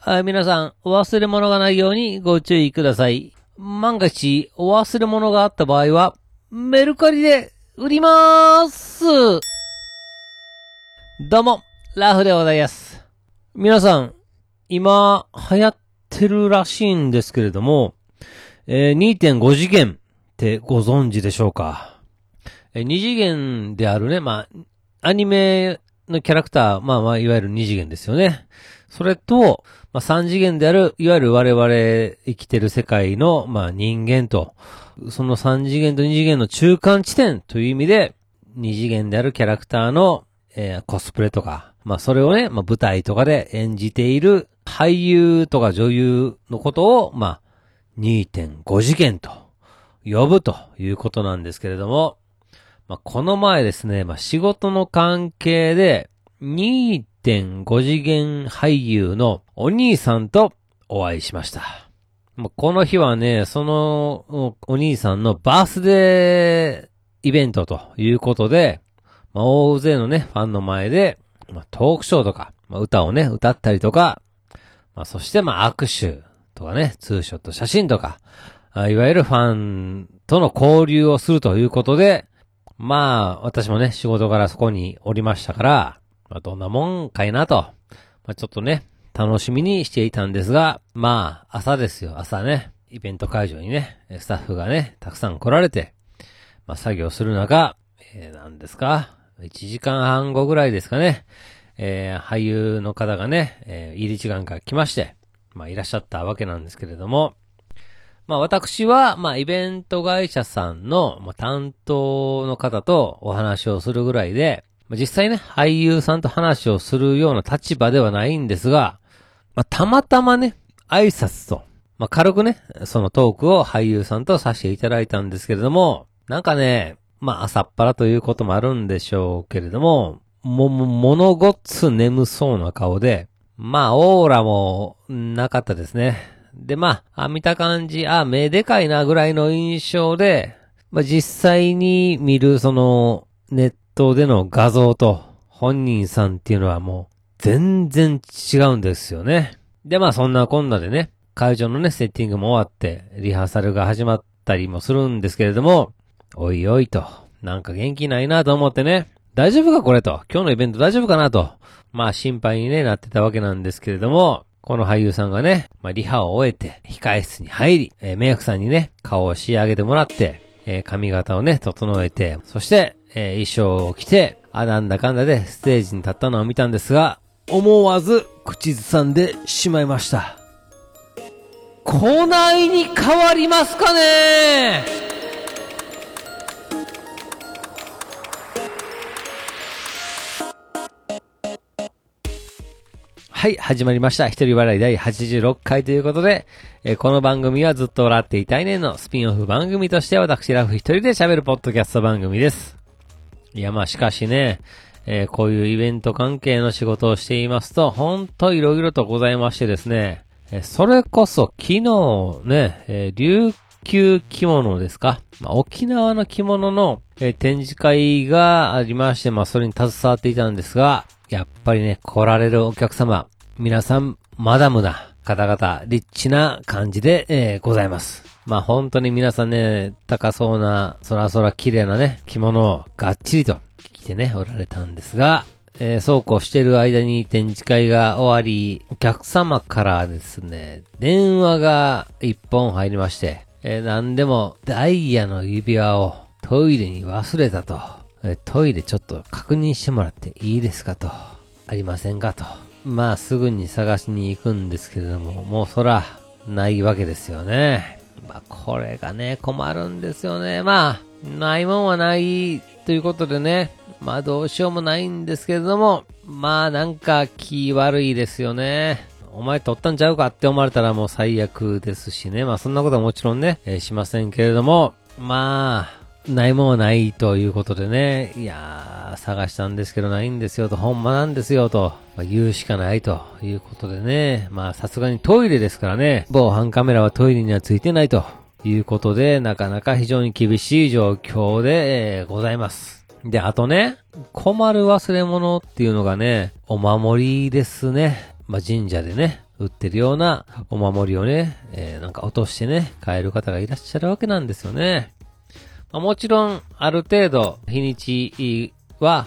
あ皆さん、お忘れ物がないようにご注意ください。万が一、お忘れ物があった場合は、メルカリで売りまーすどうも、ラフでございます。皆さん、今、流行ってるらしいんですけれども、えー2.5次元ってご存知でしょうか？えー二次元であるね、まあ、アニメのキャラクター、まあまあ、いわゆる二次元ですよね。それと、まあ三次元である、いわゆる我々生きてる世界の、まあ人間と、その三次元と二次元の中間地点という意味で、二次元であるキャラクターの、えーコスプレとか、まあそれをね、まあ舞台とかで演じている俳優とか女優のことを、まあ、2.5次元と呼ぶということなんですけれども、まあ、この前ですね、まあ、仕事の関係で、2.5次元俳優のお兄さんとお会いしました。まあ、この日はね、そのお兄さんのバースデーイベントということで、まあ、大勢のね、ファンの前で、まあ、トークショーとか、まあ、歌をね、歌ったりとか、まあ、そしてまあ、握手とかね、ツーショット写真とか、いわゆるファンとの交流をするということで、まあ、私もね、仕事からそこにおりましたから、まあ、どんなもんかいなと、まあ、ちょっとね、楽しみにしていたんですが、まあ、朝ですよ、朝ね、イベント会場にね、スタッフがね、たくさん来られて、まあ、作業する中、えー、何ですか ?1 時間半後ぐらいですかね、えー、俳優の方がね、えー入り時間から来まして、まあ、いらっしゃったわけなんですけれども、まあ私は、まあイベント会社さんの、ま、担当の方とお話をするぐらいで、まあ、実際ね、俳優さんと話をするような立場ではないんですが、まあたまたまね、挨拶と、まあ軽くね、そのトークを俳優さんとさせていただいたんですけれども、なんかね、まあ朝っぱらということもあるんでしょうけれども、も、も、物ごっつ眠そうな顔で、まあオーラもなかったですね。で、まあ、見た感じ、あ、目でかいなぐらいの印象で、まあ実際に見るそのネットでの画像と本人さんっていうのはもう全然違うんですよね。で、まあそんなこんなでね、会場のね、セッティングも終わって、リハーサルが始まったりもするんですけれども、おいおいと、なんか元気ないなと思ってね、大丈夫かこれと、今日のイベント大丈夫かなと、まあ心配にね、なってたわけなんですけれども、この俳優さんがね、まあリハを終えて、控室に入り、えーメイクさんにね、顔を仕上げてもらって、えー髪型をね、整えて、そして、えー衣装を着て、あ、なんだかんだでステージに立ったのを見たんですが、思わず口ずさんでしまいました。来ないに変わりますかね？はい、始まりました。一人笑い第86回ということで、えーこの番組はずっと笑っていたいねんのスピンオフ番組として私ラフ一人で喋るポッドキャスト番組です。いや、まあしかしね、えーこういうイベント関係の仕事をしていますと、ほんといろいろとございましてですね、えーそれこそ昨日ね、え琉球着物ですか、まあ、沖縄の着物の、え展示会がありまして、まあそれに携わっていたんですが、やっぱりね、来られるお客様、皆さん、マダムな方々、リッチな感じで、えーございます。まあ本当に皆さんね、高そうな、そらそら綺麗なね、着物をがっちりと着てね、おられたんですが、えーそうこうしてる間に展示会が終わり、お客様からですね、電話が一本入りまして、えー何でもダイヤの指輪をトイレに忘れたと、トイレちょっと確認してもらっていいですかと、ありませんかと。まあすぐに探しに行くんですけれども、もうそら、ないわけですよね。まあこれがね、困るんですよね。まあ、ないもんはないということでね、まあどうしようもないんですけれども、まあなんか気悪いですよね。お前取ったんちゃうかって思われたらもう最悪ですしね。まあそんなことはもちろんね、えーしませんけれども、まあ、ないもんはないということでね、いやー、探したんですけどないんですよと、ほんまなんですよと、まあ、言うしかないということでね、まあさすがにトイレですからね、防犯カメラはトイレにはついてないということで、なかなか非常に厳しい状況で、えーございます。で、あとね、困る忘れ物っていうのがね、お守りですね。まあ、神社でね、売ってるようなお守りをね、えー、なんか落としてね、買える方がいらっしゃるわけなんですよね。もちろん、ある程度、日にちは、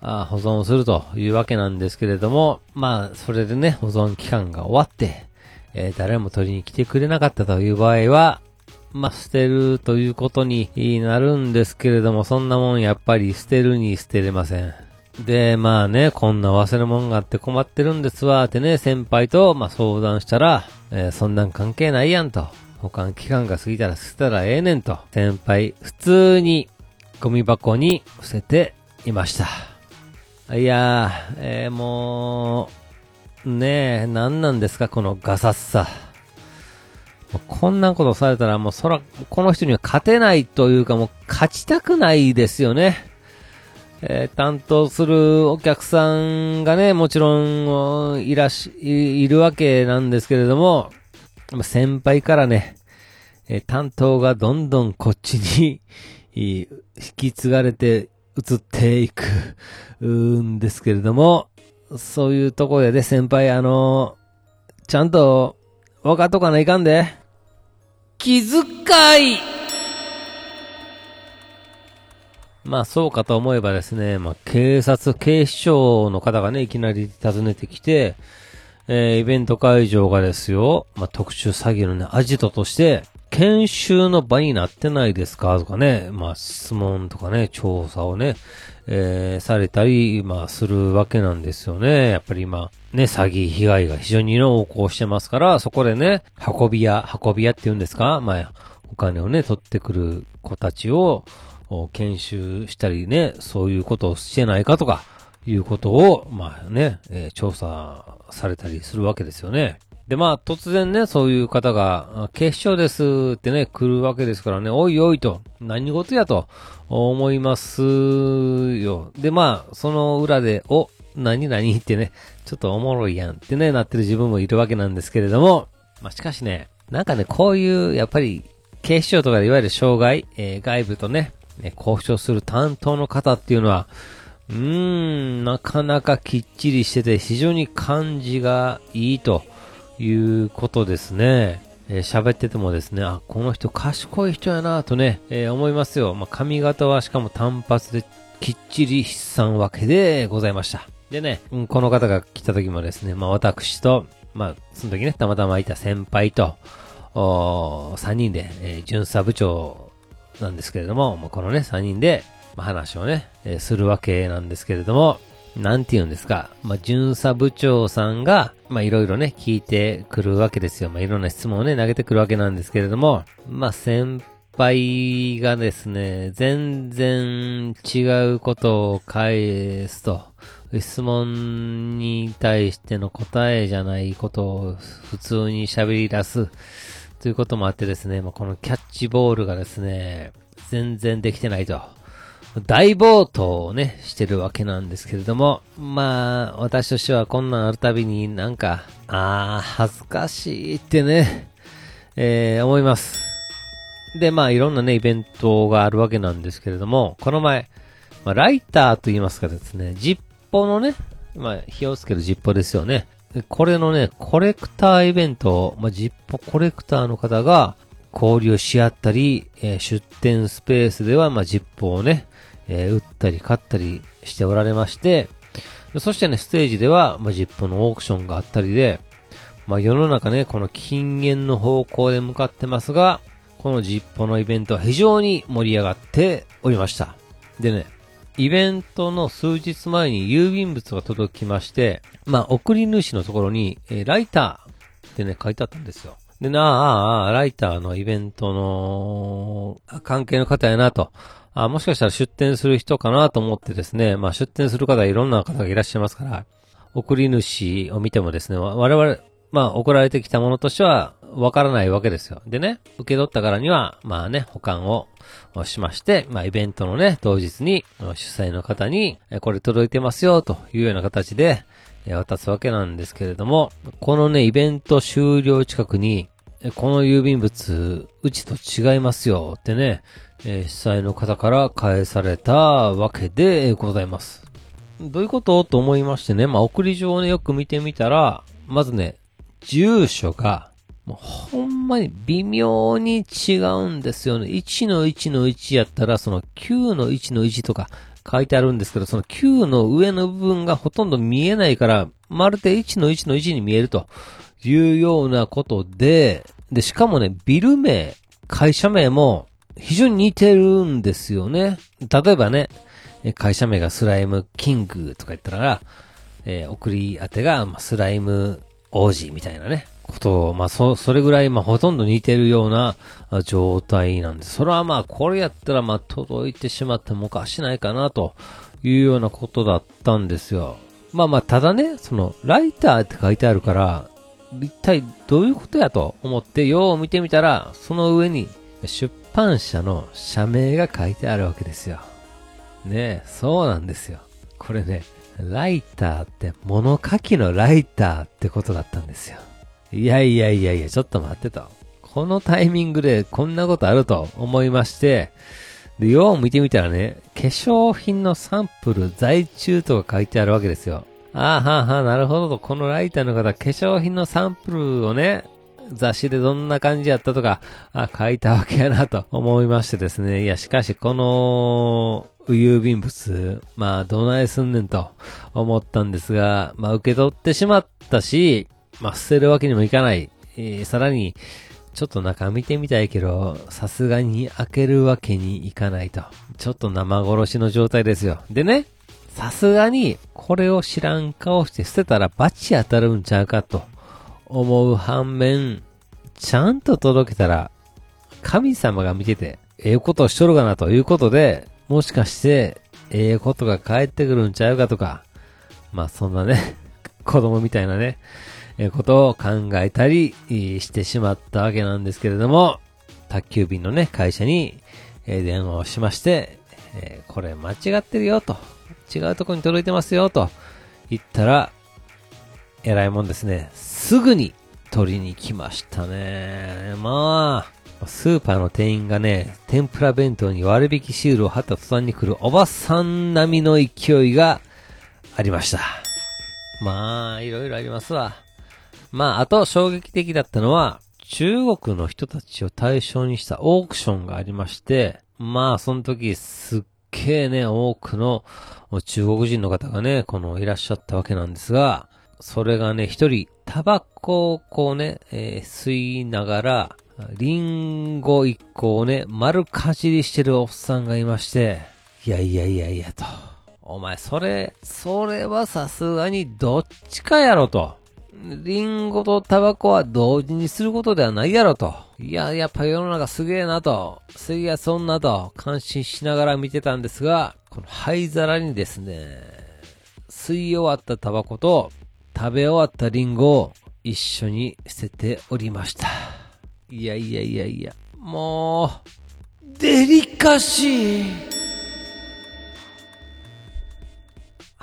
保存するというわけなんですけれども、まあ、それでね、保存期間が終わって、えー、誰も取りに来てくれなかったという場合は、まあ、捨てるということになるんですけれども、そんなもんやっぱり捨てるに捨てれません。で、まあね、こんな忘れ物があって困ってるんですわ、ってね、先輩と、まあ相談したら、えー、そんなん関係ないやんと。保管期間が過ぎたら捨てたらええねんと。先輩、普通にゴミ箱に捨てていました。いやー、えー、もう、ねえ、何なんですか、このガサッサ。こんなことされたらもうそら、この人には勝てないというかもう勝ちたくないですよね。えー、担当するお客さんがね、もちろん、いらし、いるわけなんですけれども、先輩からね、えー、担当がどんどんこっちに、引き継がれて移っていくんですけれども、そういうところでね、先輩、あのー、ちゃんと分かっとかないかんで。気遣いまあそうかと思えばですね、まあ警察、警視庁の方がね、いきなり訪ねてきて、えー、イベント会場がですよ、まあ特殊詐欺のね、アジトとして、研修の場になってないですかとかね、まあ質問とかね、調査をね、えー、されたり、まあするわけなんですよね。やっぱり今、ね、詐欺被害が非常に濃厚してますから、そこでね、運び屋、運び屋って言うんですか？まあ、お金をね、取ってくる子たちを、研修したりね、そういうことをしてないかとか、いうことを、まあね、えー、調査されたりするわけですよね。で、まあ、突然ね、そういう方が、警視庁ですってね、来るわけですからね、おいおいと、何事やと思いますよ。で、まあ、その裏で、お、何々ってね、ちょっとおもろいやんってね、なってる自分もいるわけなんですけれども、まあ、しかしね、なんかね、こういう、やっぱり、警視庁とかでいわゆる障害、えー、外部と、ね、交渉する担当の方っていうのは、うーん、なかなかきっちりしてて非常に感じがいいということですね。えー、喋っててもですね、あ、この人賢い人やなとね、えー、思いますよ。まあ、髪型はしかも単発できっちり筆算わけでございました。でね、うん、この方が来た時もですね、まあ私と、まあ、その時ね、たまたまいた先輩と、お3人で、えー、巡査部長なんですけれども、まあ、このね、3人で、まあ、話をね、えー、するわけなんですけれども、なんて言うんですか、まあ、巡査部長さんが、ま、いろいろね、聞いてくるわけですよ。まあ、いろんな質問をね、投げてくるわけなんですけれども、まあ、先輩がですね、全然違うことを返すと、質問に対しての答えじゃないことを普通に喋り出すということもあってですね、まあ、このキャッチボールがですね、全然できてないと。大暴投をね、してるわけなんですけれども、まあ、私としてはこんなんあるたびになんか、あー、恥ずかしいってね、えー、思います。で、まあ、いろんなね、イベントがあるわけなんですけれども、この前、まあ、ライターと言いますかですね、ジッポのね、まあ、火をつけるジッポですよね。これのね、コレクターイベント、まあ、ジッポコレクターの方が交流し合ったり、えー、出店スペースでは、まあ、ジッポをね、えー、売ったり買ったりしておられまして、そしてね、ステージでは、まあ、ジッポのオークションがあったりで、まあ、世の中ね、この禁煙の方向で向かってますが、このジッポのイベントは非常に盛り上がっておりました。でね、イベントの数日前に郵便物が届きまして、まあ、送り主のところに、えー、ライターってね、書いてあったんですよ。で、なあ、ああ、ライターのイベントの関係の方やなと。あもしかしたら出店する人かなと思ってですね、まあ出店する方いろんな方がいらっしゃいますから、送り主を見てもですね、我々、まあ送られてきたものとしてはわからないわけですよ。でね、受け取ったからには、まあね、保管をしまして、まあイベントのね、当日に主催の方に、これ届いてますよというような形で渡すわけなんですけれども、このね、イベント終了近くに、この郵便物、うちと違いますよってね、えー、主催の方から返されたわけでございます。どういうこと？と思いましてね、まあ、送り状をね、よく見てみたら、まずね、住所が、もうほんまに微妙に違うんですよね。1の1の1やったら、その9の1の1とか書いてあるんですけど、その9の上の部分がほとんど見えないから、まるで1の1の1に見えるというようなことで、で、しかもね、ビル名、会社名も非常に似てるんですよね。例えばね、会社名がスライムキングとか言ったら、えー、送り当てが、ま、スライム王子みたいなね、ことを、まあ、そ、それぐらい、まあ、ほとんど似てるような状態なんで。それはまあ、これやったら、まあ、届いてしまってもおかしないかな、というようなことだったんですよ。まあまあ、ただね、その、ライターって書いてあるから、一体どういうことやと思って、よう見てみたら、その上に、出版社の社名が書いてあるわけですよ。ねえ、そうなんですよ。これね、ライターって物書きのライターってことだったんですよ。いやいやいやいや、ちょっと待ってと。このタイミングでこんなことあると思いまして、で、よう見てみたらね、化粧品のサンプル在中とか書いてあるわけですよ。ああ、はあ、はあ、なるほどと。このライターの方、化粧品のサンプルをね、雑誌でどんな感じやったとか、あ、書いたわけやなと思いましてですね。いや、しかしこの、郵便物、まあ、どないすんねんと思ったんですが、まあ、受け取ってしまったし、まあ、捨てるわけにもいかない。えー、さらに、ちょっと中見てみたいけど、さすがに開けるわけにいかないと。ちょっと生殺しの状態ですよ。でね、さすがに、これを知らん顔して捨てたらバチ当たるんちゃうかと思う反面、ちゃんと届けたら、神様が見てて、ええことをしとるかなということで、もしかして、ええことが返ってくるんちゃうかとか、まあそんなね、子供みたいなね、えことを考えたりしてしまったわけなんですけれども、宅急便のね、会社に、電話をしまして、えこれ間違ってるよと、違うとこに届いてますよと言ったら、偉いもんですね。すぐに取りに来ましたね。まあ、スーパーの店員がね、天ぷら弁当に割引シールを貼った途端に来るおばさん並みの勢いがありました。まあ、いろいろありますわ。まあ、あと衝撃的だったのは、中国の人たちを対象にしたオークションがありまして、まあ、その時すっげえね、多くの中国人の方がね、このいらっしゃったわけなんですが、それがね、一人、タバコをこうね、えー、吸いながら、リンゴ一個をね、丸かじりしてるおっさんがいまして、いやいやいやいやと。お前、それ、それはさすがにどっちかやろと。リンゴとタバコは同時にすることではないやろと。いや、やっぱ世の中すげえなと。すげえそんなと、感心しながら見てたんですが、この灰皿にですね、吸い終わったタバコと、食べ終わったリンゴを一緒に捨てておりました。いやいやいやいや、もう、デリカシー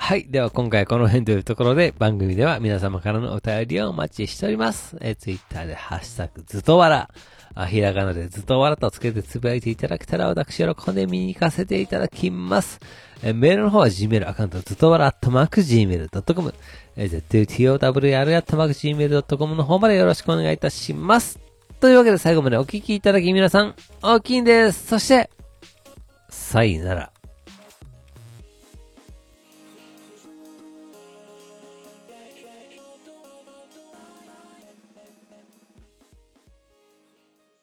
はい。では今回この辺というところで番組では皆様からのお便りをお待ちしております。えー、ツイッターでハッシュタグずとわら、あひらがなでずっとわらとつけてつぶやいていただけたら私喜んで見に行かせていただきます。え、メールの方は Gmail アカウントずっとわらアットマーク Gmail.com、え、zutowr アットマーク Gmail.com の方までよろしくお願いいたします。というわけで最後までお聞きいただき皆さん、大きいんです。そして、さよなら。